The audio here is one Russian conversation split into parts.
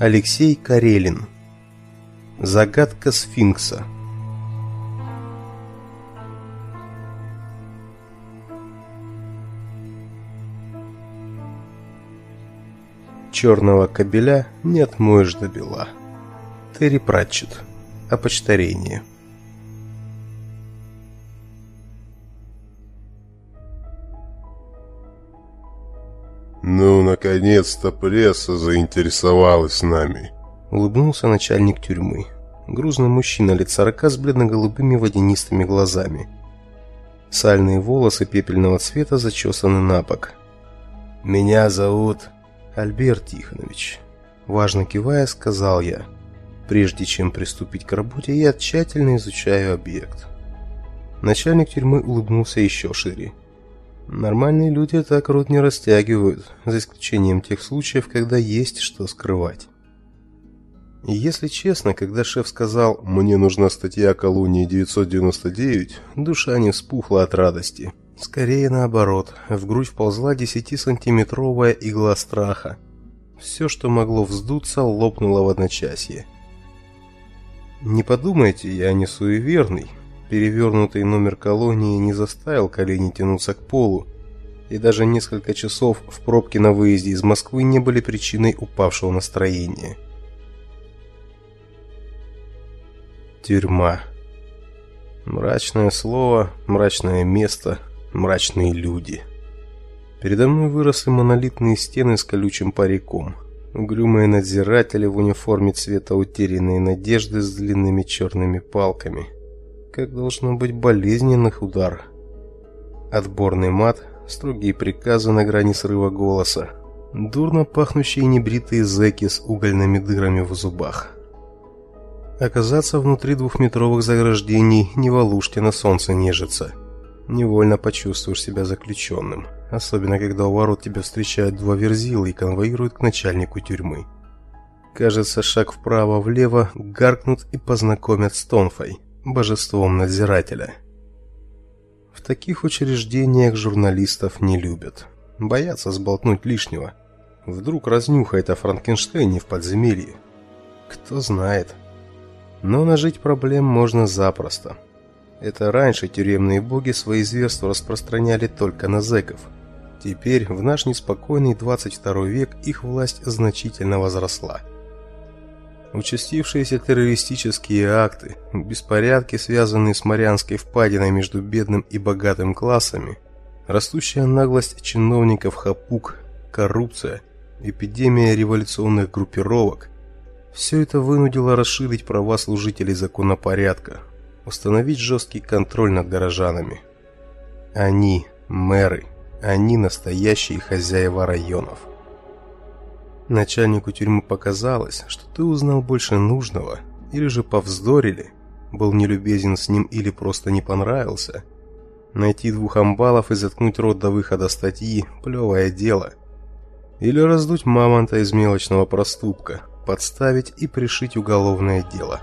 Алексей Карелин. Загадка сфинкса. Черного кабеля не отмоешь до бела. Терри Пратчет. Опочтарение. «Ну, наконец-то пресса заинтересовалась нами», — улыбнулся начальник тюрьмы. Грузный мужчина лет сорока с бледно-голубыми водянистыми глазами. Сальные волосы пепельного цвета зачесаны на бок. «Меня зовут Альберт Тихонович», — важно кивая, сказал я. «Прежде чем приступить к работе, я тщательно изучаю объект». Начальник тюрьмы улыбнулся еще шире. Нормальные люди так рот не растягивают, за исключением тех случаев, когда есть что скрывать. И если честно, когда шеф сказал «Мне нужна статья о колонии 999», душа не вспухла от радости. Скорее наоборот, в грудь вползла 10-сантиметровая игла страха. Все, что могло вздуться, лопнуло в одночасье. Не подумайте, я не суеверный. Перевернутый номер колонии не заставил колени тянуться к полу, и даже несколько часов в пробке на выезде из Москвы не были причиной упавшего настроения. Тюрьма. Мрачное слово, мрачное место, мрачные люди. Передо мной выросли монолитные стены с колючим париком. Угрюмые надзиратели в униформе цвета утерянной надежды с длинными черными палками – как должно быть болезненных удар. Отборный мат, строгие приказы на грани срыва голоса, дурно пахнущие небритые зэки с угольными дырами в зубах. Оказаться внутри двухметровых заграждений не волушки на солнце нежиться. Невольно почувствуешь себя заключенным, особенно когда у ворот тебя встречают два верзила и конвоируют к начальнику тюрьмы. Кажется, шаг вправо-влево гаркнут и познакомят с Тонфой божеством надзирателя. В таких учреждениях журналистов не любят. Боятся сболтнуть лишнего. Вдруг разнюхает о Франкенштейне в подземелье. Кто знает. Но нажить проблем можно запросто. Это раньше тюремные боги свои зверства распространяли только на зэков. Теперь, в наш неспокойный 22 век, их власть значительно возросла. Участившиеся террористические акты, беспорядки, связанные с Марианской впадиной между бедным и богатым классами, растущая наглость чиновников хапук, коррупция, эпидемия революционных группировок – все это вынудило расширить права служителей законопорядка, установить жесткий контроль над горожанами. Они – мэры, они – настоящие хозяева районов. Начальнику тюрьмы показалось, что ты узнал больше нужного, или же повздорили, был нелюбезен с ним или просто не понравился. Найти двух амбалов и заткнуть рот до выхода статьи – плевое дело. Или раздуть мамонта из мелочного проступка, подставить и пришить уголовное дело.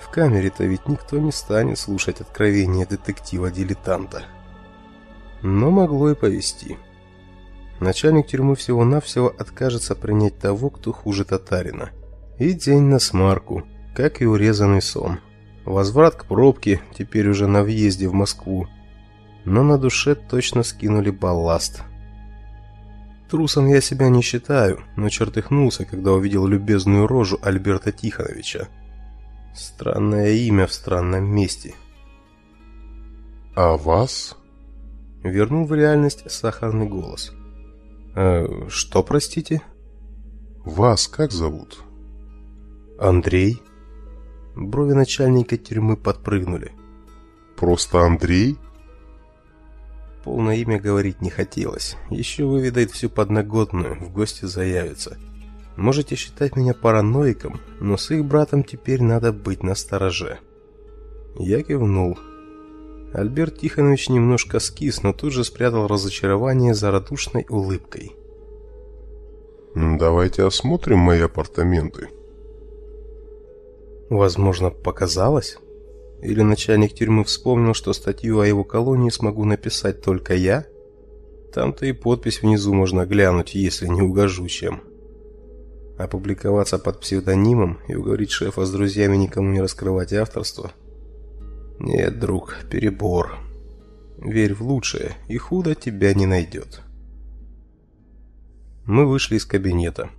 В камере-то ведь никто не станет слушать откровения детектива-дилетанта. Но могло и повести. Начальник тюрьмы всего-навсего откажется принять того, кто хуже татарина. И день на смарку, как и урезанный сон. Возврат к пробке, теперь уже на въезде в Москву. Но на душе точно скинули балласт. Трусом я себя не считаю, но чертыхнулся, когда увидел любезную рожу Альберта Тихоновича. Странное имя в странном месте. «А вас?» Вернул в реальность сахарный голос. Э, что, простите? Вас как зовут? Андрей. Брови начальника тюрьмы подпрыгнули. Просто Андрей? Полное имя говорить не хотелось. Еще выведает всю подноготную, в гости заявится. Можете считать меня параноиком, но с их братом теперь надо быть настороже. Я кивнул. Альберт Тихонович немножко скис, но тут же спрятал разочарование за радушной улыбкой. «Давайте осмотрим мои апартаменты». Возможно, показалось? Или начальник тюрьмы вспомнил, что статью о его колонии смогу написать только я? Там-то и подпись внизу можно глянуть, если не угожу чем. Опубликоваться под псевдонимом и уговорить шефа с друзьями никому не раскрывать авторство? Нет, друг, перебор. Верь в лучшее, и худо тебя не найдет. Мы вышли из кабинета.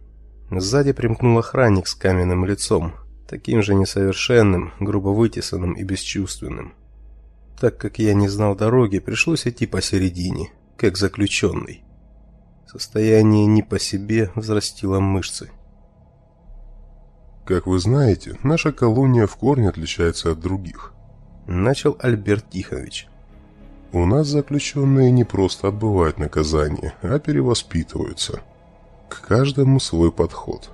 Сзади примкнул охранник с каменным лицом, таким же несовершенным, грубо вытесанным и бесчувственным. Так как я не знал дороги, пришлось идти посередине, как заключенный. Состояние не по себе взрастило мышцы. Как вы знаете, наша колония в корне отличается от других. Начал Альберт Тихонович. У нас заключенные не просто отбывают наказание, а перевоспитываются. К каждому свой подход.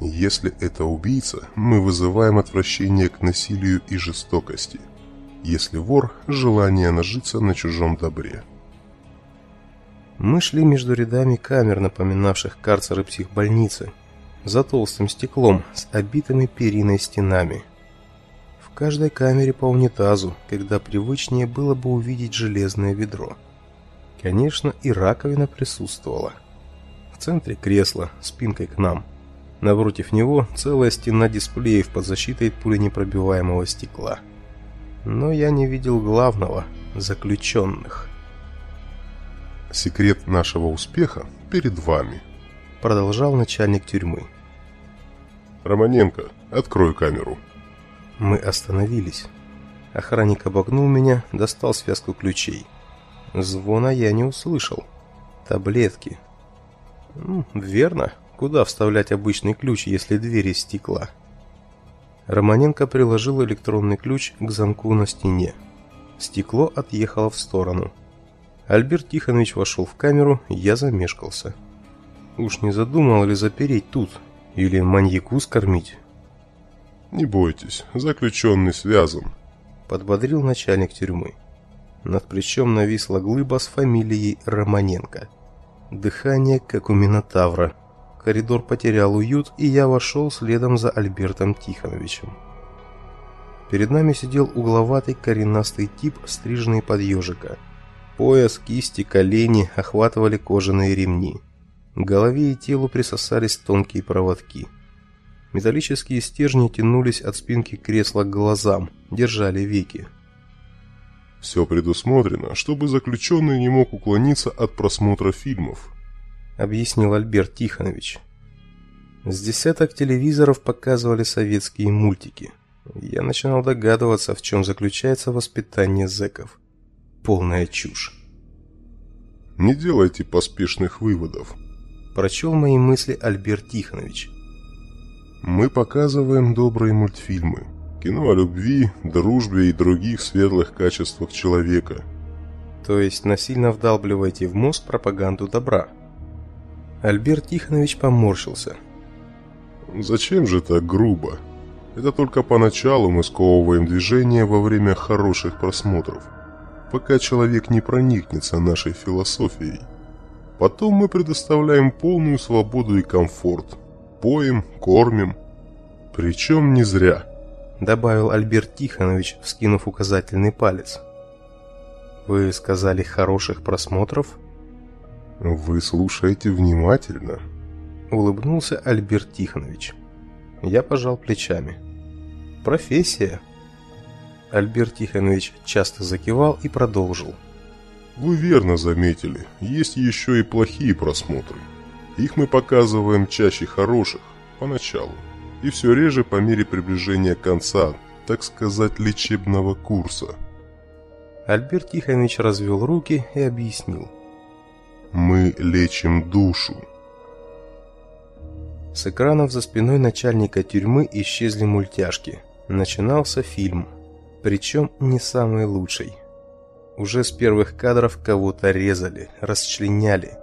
Если это убийца, мы вызываем отвращение к насилию и жестокости. Если вор – желание нажиться на чужом добре. Мы шли между рядами камер, напоминавших карцеры психбольницы, за толстым стеклом с обитыми периной стенами. В каждой камере по унитазу, когда привычнее было бы увидеть железное ведро. Конечно, и раковина присутствовала. В центре кресло, спинкой к нам. Напротив него целая стена дисплеев под защитой пуленепробиваемого стекла. Но я не видел главного – заключенных. «Секрет нашего успеха перед вами», – продолжал начальник тюрьмы. «Романенко, открой камеру». Мы остановились. Охранник обогнул меня, достал связку ключей. Звона я не услышал. Таблетки. Ну, верно. Куда вставлять обычный ключ, если дверь из стекла? Романенко приложил электронный ключ к замку на стене. Стекло отъехало в сторону. Альберт Тихонович вошел в камеру, я замешкался. Уж не задумал ли запереть тут, или маньяку скормить? «Не бойтесь, заключенный связан», — подбодрил начальник тюрьмы. Над плечом нависла глыба с фамилией Романенко. Дыхание, как у Минотавра. Коридор потерял уют, и я вошел следом за Альбертом Тихоновичем. Перед нами сидел угловатый коренастый тип, стриженный под ежика. Пояс, кисти, колени охватывали кожаные ремни. К голове и телу присосались тонкие проводки. Металлические стержни тянулись от спинки кресла к глазам, держали веки. «Все предусмотрено, чтобы заключенный не мог уклониться от просмотра фильмов», объяснил Альберт Тихонович. С десяток телевизоров показывали советские мультики. Я начинал догадываться, в чем заключается воспитание зэков. Полная чушь. «Не делайте поспешных выводов», прочел мои мысли Альберт Тихонович. Мы показываем добрые мультфильмы, кино о любви, дружбе и других светлых качествах человека. То есть насильно вдалбливаете в мозг пропаганду добра. Альберт Тихонович поморщился. Зачем же так грубо? Это только поначалу мы сковываем движение во время хороших просмотров, пока человек не проникнется нашей философией. Потом мы предоставляем полную свободу и комфорт. Поем, кормим. Причем не зря. Добавил Альберт Тихонович, вскинув указательный палец. Вы сказали хороших просмотров? Вы слушаете внимательно. Улыбнулся Альберт Тихонович. Я пожал плечами. Профессия. Альберт Тихонович часто закивал и продолжил. Вы верно заметили, есть еще и плохие просмотры. Их мы показываем чаще хороших, поначалу, и все реже по мере приближения конца, так сказать, лечебного курса. Альберт Тихонович развел руки и объяснил. Мы лечим душу. С экранов за спиной начальника тюрьмы исчезли мультяшки. Начинался фильм, причем не самый лучший. Уже с первых кадров кого-то резали, расчленяли.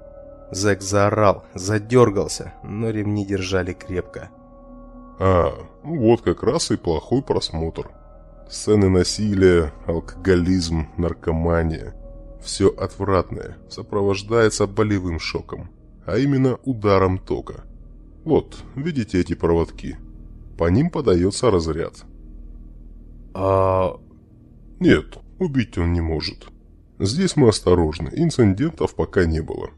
Зэк заорал, задергался, но ремни держали крепко. А, вот как раз и плохой просмотр. Сцены насилия, алкоголизм, наркомания. Все отвратное сопровождается болевым шоком, а именно ударом тока. Вот, видите эти проводки? По ним подается разряд. А... Нет, Убить он не может. Здесь мы осторожны, инцидентов пока не было.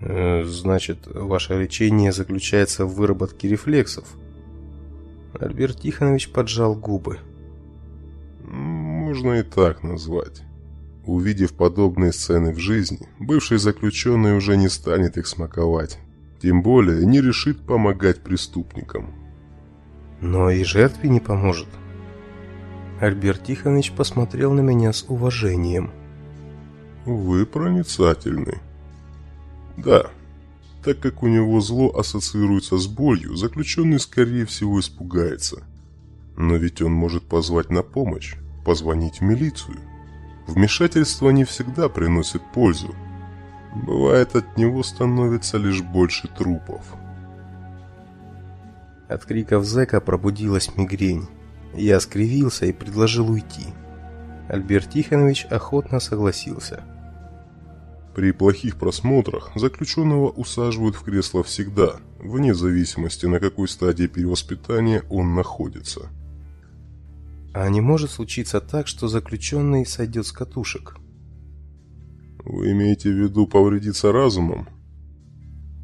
Э, значит, ваше лечение заключается в выработке рефлексов? Альберт Тихонович поджал губы. Можно и так назвать. Увидев подобные сцены в жизни, бывший заключенный уже не станет их смаковать. Тем более не решит помогать преступникам. Но и жертве не поможет. Альберт Тихонович посмотрел на меня с уважением. Вы проницательны. Да, так как у него зло ассоциируется с болью, заключенный скорее всего испугается. Но ведь он может позвать на помощь, позвонить в милицию. Вмешательство не всегда приносит пользу. Бывает, от него становится лишь больше трупов. От криков зэка пробудилась мигрень. Я скривился и предложил уйти. Альберт Тихонович охотно согласился. При плохих просмотрах заключенного усаживают в кресло всегда, вне зависимости на какой стадии перевоспитания он находится. А не может случиться так, что заключенный сойдет с катушек? Вы имеете в виду повредиться разумом?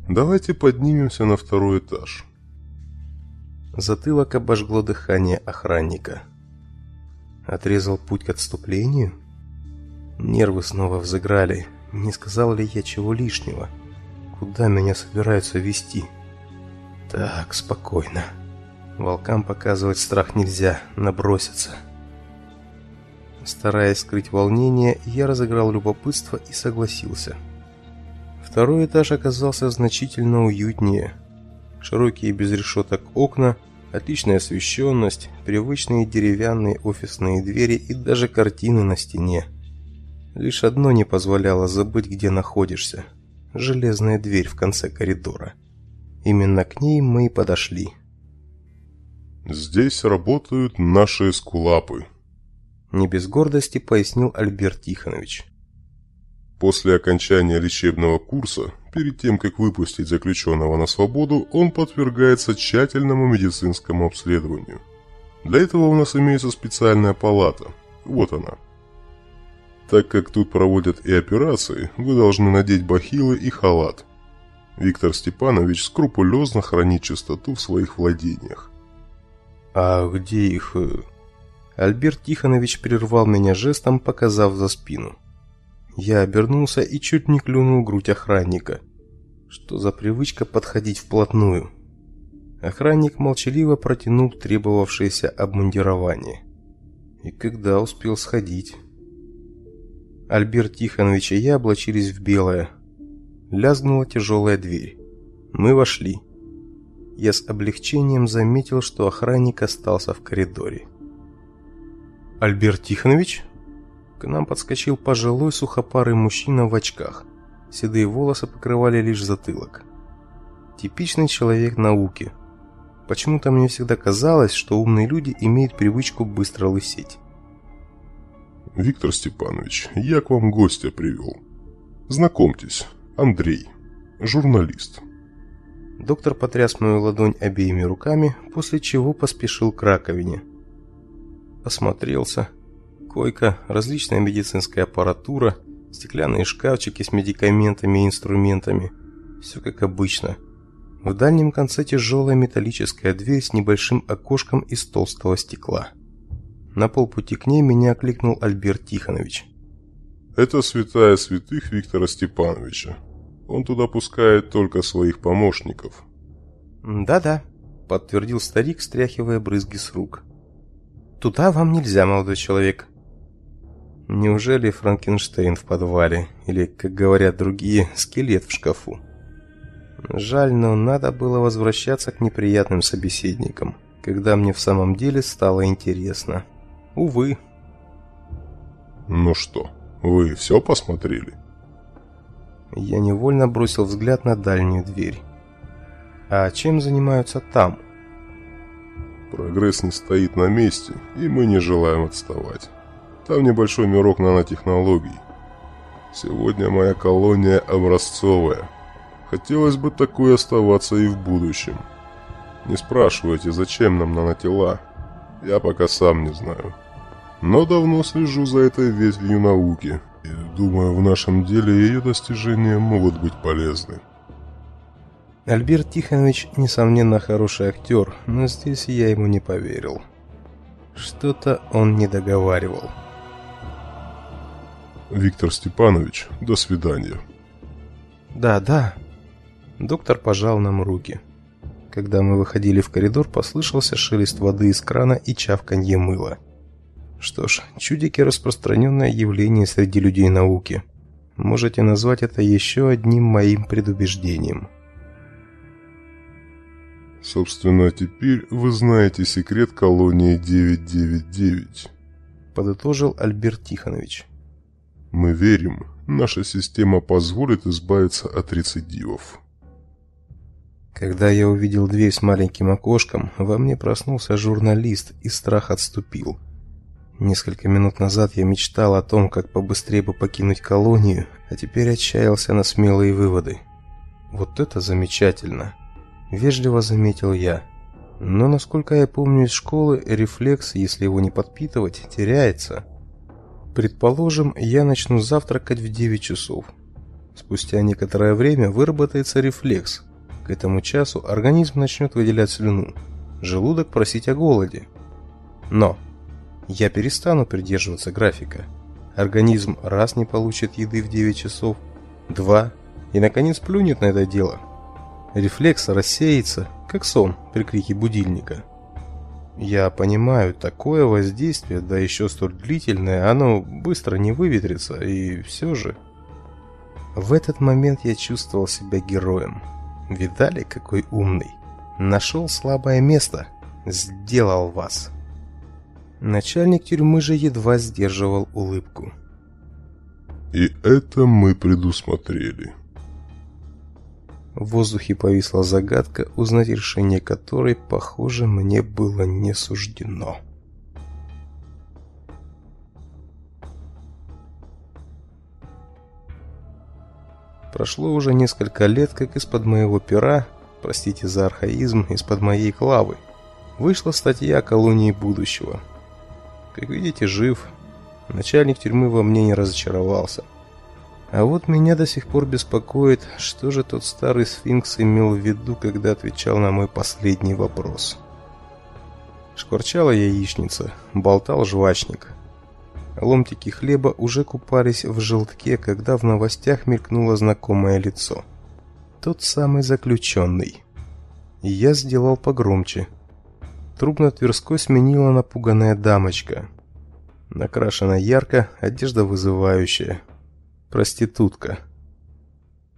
Давайте поднимемся на второй этаж. Затылок обожгло дыхание охранника. Отрезал путь к отступлению? Нервы снова взыграли. Не сказал ли я чего лишнего? Куда меня собираются вести? Так, спокойно. Волкам показывать страх нельзя, набросятся. Стараясь скрыть волнение, я разыграл любопытство и согласился. Второй этаж оказался значительно уютнее. Широкие без решеток окна, отличная освещенность, привычные деревянные офисные двери и даже картины на стене. Лишь одно не позволяло забыть, где находишься. Железная дверь в конце коридора. Именно к ней мы и подошли. «Здесь работают наши эскулапы», — не без гордости пояснил Альберт Тихонович. После окончания лечебного курса, перед тем, как выпустить заключенного на свободу, он подвергается тщательному медицинскому обследованию. Для этого у нас имеется специальная палата. Вот она. Так как тут проводят и операции, вы должны надеть бахилы и халат. Виктор Степанович скрупулезно хранит чистоту в своих владениях. «А где их...» э?» Альберт Тихонович прервал меня жестом, показав за спину. Я обернулся и чуть не клюнул грудь охранника. Что за привычка подходить вплотную? Охранник молчаливо протянул требовавшееся обмундирование. И когда успел сходить? Альберт Тихонович и я облачились в белое. Лязгнула тяжелая дверь. Мы вошли. Я с облегчением заметил, что охранник остался в коридоре. «Альберт Тихонович?» К нам подскочил пожилой сухопарый мужчина в очках. Седые волосы покрывали лишь затылок. Типичный человек науки. Почему-то мне всегда казалось, что умные люди имеют привычку быстро лысеть. Виктор Степанович, я к вам гостя привел. Знакомьтесь, Андрей, журналист. Доктор потряс мою ладонь обеими руками, после чего поспешил к раковине. Осмотрелся. Койка, различная медицинская аппаратура, стеклянные шкафчики с медикаментами и инструментами. Все как обычно. В дальнем конце тяжелая металлическая дверь с небольшим окошком из толстого стекла. На полпути к ней меня окликнул Альберт Тихонович. «Это святая святых Виктора Степановича. Он туда пускает только своих помощников». «Да-да», — подтвердил старик, стряхивая брызги с рук. «Туда вам нельзя, молодой человек». Неужели Франкенштейн в подвале? Или, как говорят другие, скелет в шкафу? Жаль, но надо было возвращаться к неприятным собеседникам, когда мне в самом деле стало интересно. Увы. Ну что, вы все посмотрели? Я невольно бросил взгляд на дальнюю дверь. А чем занимаются там? Прогресс не стоит на месте, и мы не желаем отставать. Там небольшой мирок нанотехнологий. Сегодня моя колония образцовая. Хотелось бы такой оставаться и в будущем. Не спрашивайте, зачем нам нанотела. Я пока сам не знаю но давно слежу за этой ветвью науки думаю, в нашем деле ее достижения могут быть полезны. Альберт Тихонович, несомненно, хороший актер, но здесь я ему не поверил. Что-то он не договаривал. Виктор Степанович, до свидания. Да, да. Доктор пожал нам руки. Когда мы выходили в коридор, послышался шелест воды из крана и чавканье мыла. Что ж, чудики – распространенное явление среди людей науки. Можете назвать это еще одним моим предубеждением. Собственно, теперь вы знаете секрет колонии 999. Подытожил Альберт Тихонович. Мы верим, наша система позволит избавиться от рецидивов. Когда я увидел дверь с маленьким окошком, во мне проснулся журналист, и страх отступил. Несколько минут назад я мечтал о том, как побыстрее бы покинуть колонию, а теперь отчаялся на смелые выводы. Вот это замечательно, вежливо заметил я. Но насколько я помню из школы, рефлекс, если его не подпитывать, теряется. Предположим, я начну завтракать в 9 часов. Спустя некоторое время выработается рефлекс, к этому часу организм начнет выделять слюну, желудок просить о голоде. Но я перестану придерживаться графика. Организм раз не получит еды в 9 часов, два, и наконец плюнет на это дело. Рефлекс рассеется, как сон при крике будильника. Я понимаю, такое воздействие, да еще столь длительное, оно быстро не выветрится, и все же... В этот момент я чувствовал себя героем. Видали, какой умный? Нашел слабое место. Сделал вас. Начальник тюрьмы же едва сдерживал улыбку. И это мы предусмотрели. В воздухе повисла загадка, узнать решение которой, похоже, мне было не суждено. Прошло уже несколько лет, как из-под моего пера, простите за архаизм, из-под моей клавы, вышла статья о колонии будущего. Как видите, жив. Начальник тюрьмы во мне не разочаровался. А вот меня до сих пор беспокоит, что же тот старый сфинкс имел в виду, когда отвечал на мой последний вопрос. Шкварчала яичница, болтал жвачник – Ломтики хлеба уже купались в желтке, когда в новостях мелькнуло знакомое лицо. Тот самый заключенный. Я сделал погромче. Труп на Тверской сменила напуганная дамочка. Накрашена ярко, одежда вызывающая. Проститутка.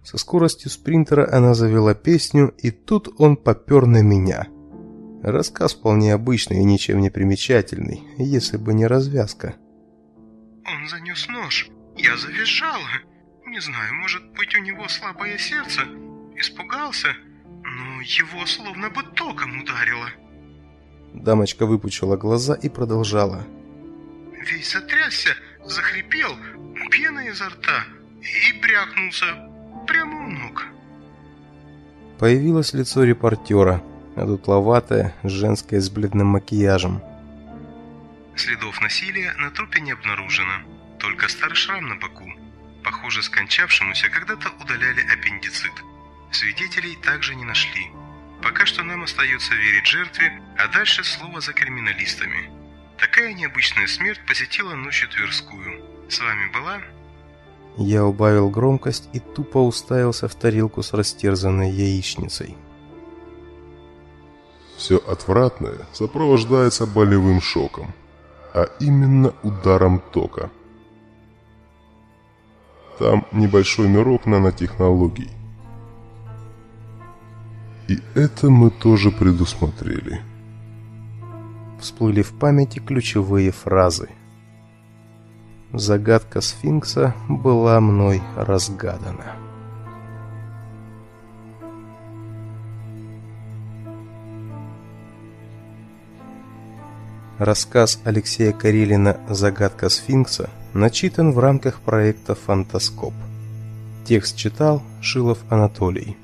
Со скоростью спринтера она завела песню, и тут он попер на меня. Рассказ вполне обычный и ничем не примечательный, если бы не развязка. Он занес нож. Я завизжала. Не знаю, может быть, у него слабое сердце. Испугался, но его словно бы током ударило. Дамочка выпучила глаза и продолжала. Весь затрясся, захрипел, пена изо рта и брякнулся прямо у ног. Появилось лицо репортера, одутловатое, женское с бледным макияжем. Следов насилия на трупе не обнаружено, только старый шрам на боку. Похоже, скончавшемуся когда-то удаляли аппендицит. Свидетелей также не нашли. Пока что нам остается верить жертве, а дальше слово за криминалистами. Такая необычная смерть посетила ночью Тверскую. С вами была... Я убавил громкость и тупо уставился в тарелку с растерзанной яичницей. Все отвратное сопровождается болевым шоком а именно ударом тока. Там небольшой мирок нанотехнологий. И это мы тоже предусмотрели. Всплыли в памяти ключевые фразы. Загадка сфинкса была мной разгадана. Рассказ Алексея Карелина «Загадка сфинкса» начитан в рамках проекта «Фантаскоп». Текст читал Шилов Анатолий.